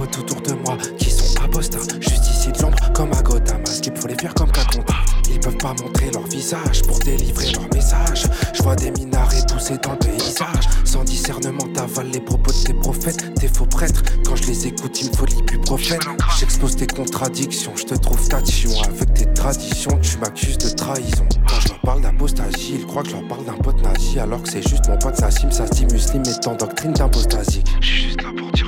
autour de moi qui sont apostins. Justiciers de l'ombre comme à Gotham. Skip, faut les fuir comme Kakonta. Ils peuvent pas montrer leur visage pour délivrer leur message. Je vois des minarets poussés dans le paysage. Sans discernement, t'avales les propos de tes prophètes, tes faux prêtres. Quand je les écoute, ils me plus prophète. J'expose tes contradictions, je te trouve cation. Avec tes traditions, tu m'accuses de trahison. Quand je leur parle d'apostasie, ils croient que je leur parle d'un pote nazi. Alors que c'est juste mon pote Nassim, ça se dit musulman, mais t'endoctrine d'impostasique. J'suis juste là pour dire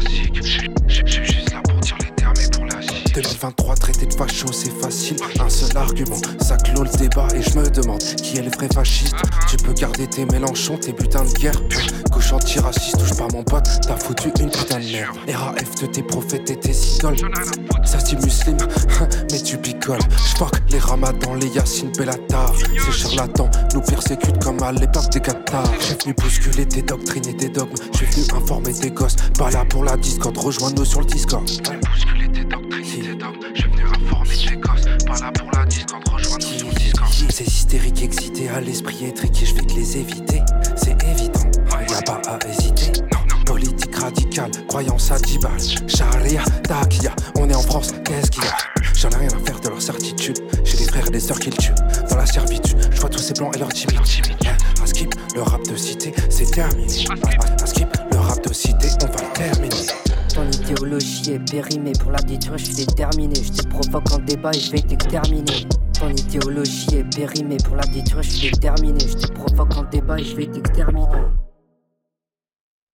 zig. J'suis juste là pour dire les termes et pour la zig. 2023, traité de facho, c'est facile. Un seul argument, ça clôt le débat. Et je me demande qui est le vrai fasciste. Tu peux garder tes Mélenchons, tes butins de guerre. Cochon anti-raciste, touche pas mon pote, t'as foutu une putain de merde. RAF de tes prophètes et tes idoles. Ça dit muslim, mais tu picoles. J'fuck les ramadans, les Yassine Bellatar. Ces charlatans nous persécutent comme à l'époque des Qatars. J'ai venu bousculer tes doctrines et tes dogmes. J'ai venu informer tes gosses. Pas là pour la discorde, rejoins-nous sur le Discord. Bousculer tes doctrines et tes dogmes. J'ai venu informer tes gosses. Pas là pour la discorde, rejoins-nous sur le Discord. Ces hystériques excités à l'esprit étriqué, je vais te les éviter. C'est évident, y'a pas à hésiter. Politique radicale, croyance à 10 balles. Charia, takia, on est en France, qu'est-ce sœurs qui le tuent. Dans la servitude, je vois tous ces blancs et leurs timides. Un skip, le rap de cité, c'est terminé. Un skip, le rap de cité, on va le terminer. Ton idéologie est périmée pour la détruire, je suis déterminé. Je te provoque en débat et je vais t'exterminer. Ton idéologie est périmée pour la détruire, je suis déterminé. Je te provoque en débat et je vais t'exterminer.